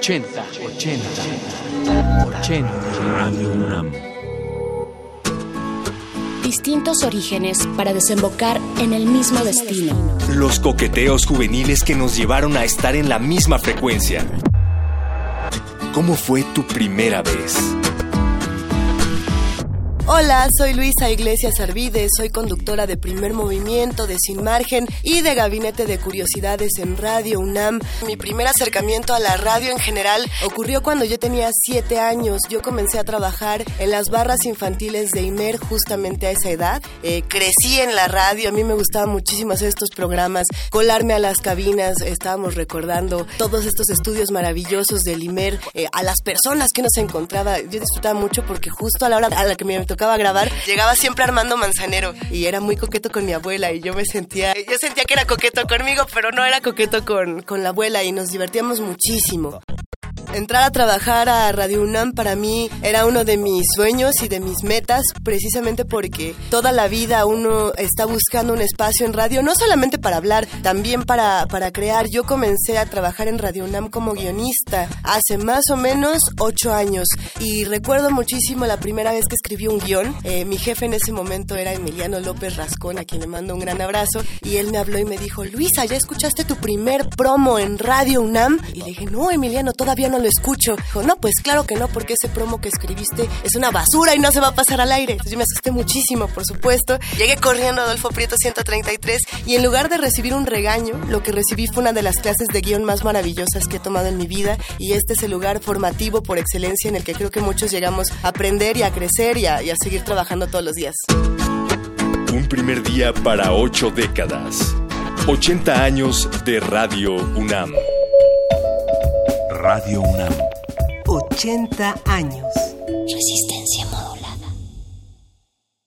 80, 80, 80. Radio UNAM. Distintos orígenes para desembocar en el mismo destino. Los coqueteos juveniles que nos llevaron a estar en la misma frecuencia. ¿Cómo fue tu primera vez? Hola, soy Luisa Iglesias Arvide, soy conductora de Primer Movimiento, de Sin Margen y de Gabinete de Curiosidades en Radio UNAM. Mi primer acercamiento a la radio en general ocurrió cuando yo tenía siete años. Yo comencé a trabajar en las barras infantiles de Imer justamente a esa edad. Eh, crecí en la radio, a mí me gustaba muchísimo hacer estos programas, colarme a las cabinas, estábamos recordando todos estos estudios maravillosos del Imer, eh, a las personas que nos encontraba. Yo disfrutaba mucho porque justo a la hora a la que me tocaba a grabar, llegaba siempre Armando Manzanero y era muy coqueto con mi abuela y yo me sentía, yo sentía que era coqueto conmigo, pero no era coqueto con, con la abuela y nos divertíamos muchísimo. Entrar a trabajar a Radio UNAM para mí era uno de mis sueños y de mis metas, precisamente porque toda la vida uno está buscando un espacio en radio, no solamente para hablar, también para, para crear. Yo comencé a trabajar en Radio UNAM como guionista hace más o menos ocho años y recuerdo muchísimo la primera vez que escribí un guion. Eh, mi jefe en ese momento era Emiliano López Rascón, a quien le mando un gran abrazo, y él me habló y me dijo, Luisa, ¿ya escuchaste tu primer promo en Radio UNAM? Y le dije, no, Emiliano, todavía no lo escucho. Dijo, no, pues claro que no, porque ese promo que escribiste es una basura y no se va a pasar al aire. Entonces yo me asusté muchísimo, por supuesto. Llegué corriendo a Adolfo Prieto 133 y en lugar de recibir un regaño, lo que recibí fue una de las clases de guion más maravillosas que he tomado en mi vida y este es el lugar formativo por excelencia en el que creo que muchos llegamos a aprender y a crecer y a, y a seguir trabajando todos los días. Un primer día para ocho décadas. 80 años de Radio UNAM. Radio UNAM. 80 años. Resistencia modular.